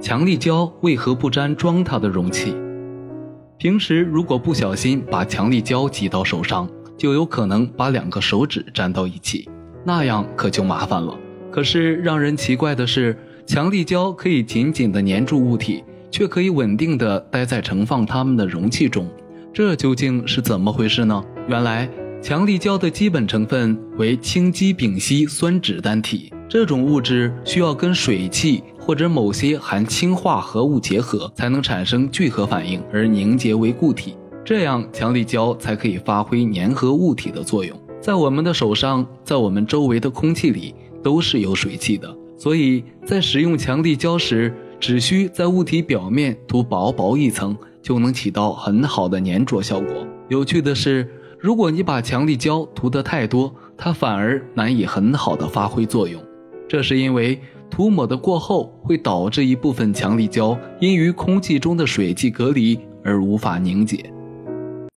强力胶为何不粘装它的容器？平时如果不小心把强力胶挤到手上，就有可能把两个手指粘到一起，那样可就麻烦了。可是让人奇怪的是，强力胶可以紧紧地粘住物体，却可以稳定地待在盛放它们的容器中，这究竟是怎么回事呢？原来，强力胶的基本成分为氢基丙烯酸酯单体，这种物质需要跟水汽。或者某些含氢化合物结合，才能产生聚合反应而凝结为固体，这样强力胶才可以发挥粘合物体的作用。在我们的手上，在我们周围的空气里都是有水汽的，所以在使用强力胶时，只需在物体表面涂薄薄一层，就能起到很好的粘着效果。有趣的是，如果你把强力胶涂得太多，它反而难以很好的发挥作用，这是因为。涂抹的过后，会导致一部分强力胶因与空气中的水汽隔离而无法凝结。